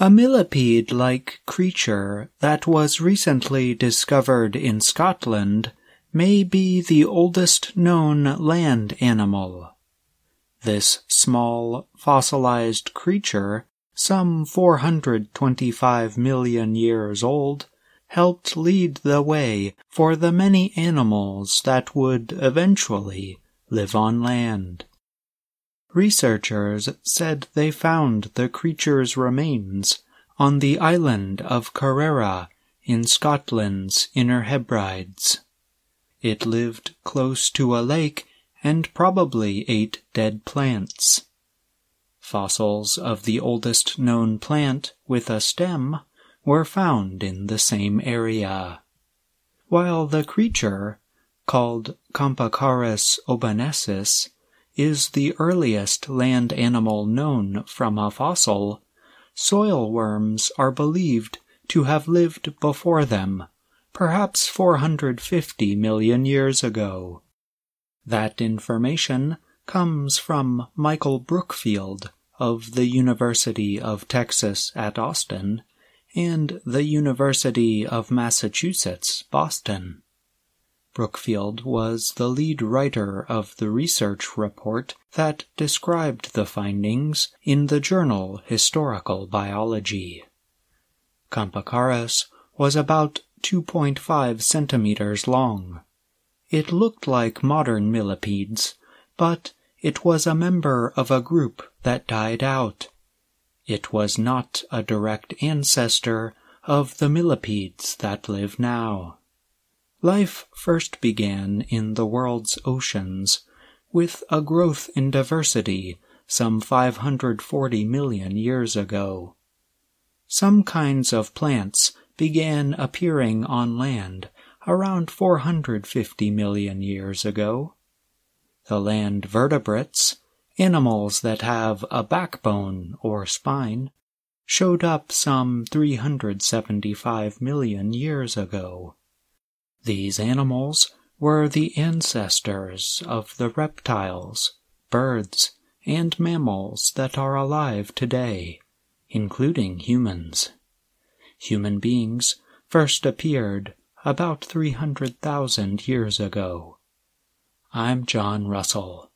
A millipede-like creature that was recently discovered in Scotland may be the oldest known land animal. This small, fossilized creature, some 425 million years old, helped lead the way for the many animals that would eventually live on land. Researchers said they found the creature's remains on the island of Kerrera in Scotland's Inner Hebrides. It lived close to a lake and probably ate dead plants. Fossils of the oldest known plant with a stem were found in the same area. While the creature, called Kampecaris obanensis, is the earliest land animal known from a fossil, soil worms are believed to have lived before them, perhaps 450 million years ago. That information comes from Michael Brookfield of the University of Texas at Austin and the University of Massachusetts, Boston. Brookfield was the lead writer of the research report that described the findings in the journal Historical Biology. Kampecaris was about 2.5 centimeters long. It looked like modern millipedes, but it was a member of a group that died out. It was not a direct ancestor of the millipedes that live now. Life first began in the world's oceans, with a growth in diversity some 540 million years ago. Some kinds of plants began appearing on land around 450 million years ago. The land vertebrates, animals that have a backbone or spine, showed up some 375 million years ago. These animals were the ancestors of the reptiles, birds, and mammals that are alive today, including humans. Human beings first appeared about 300,000 years ago. I'm John Russell.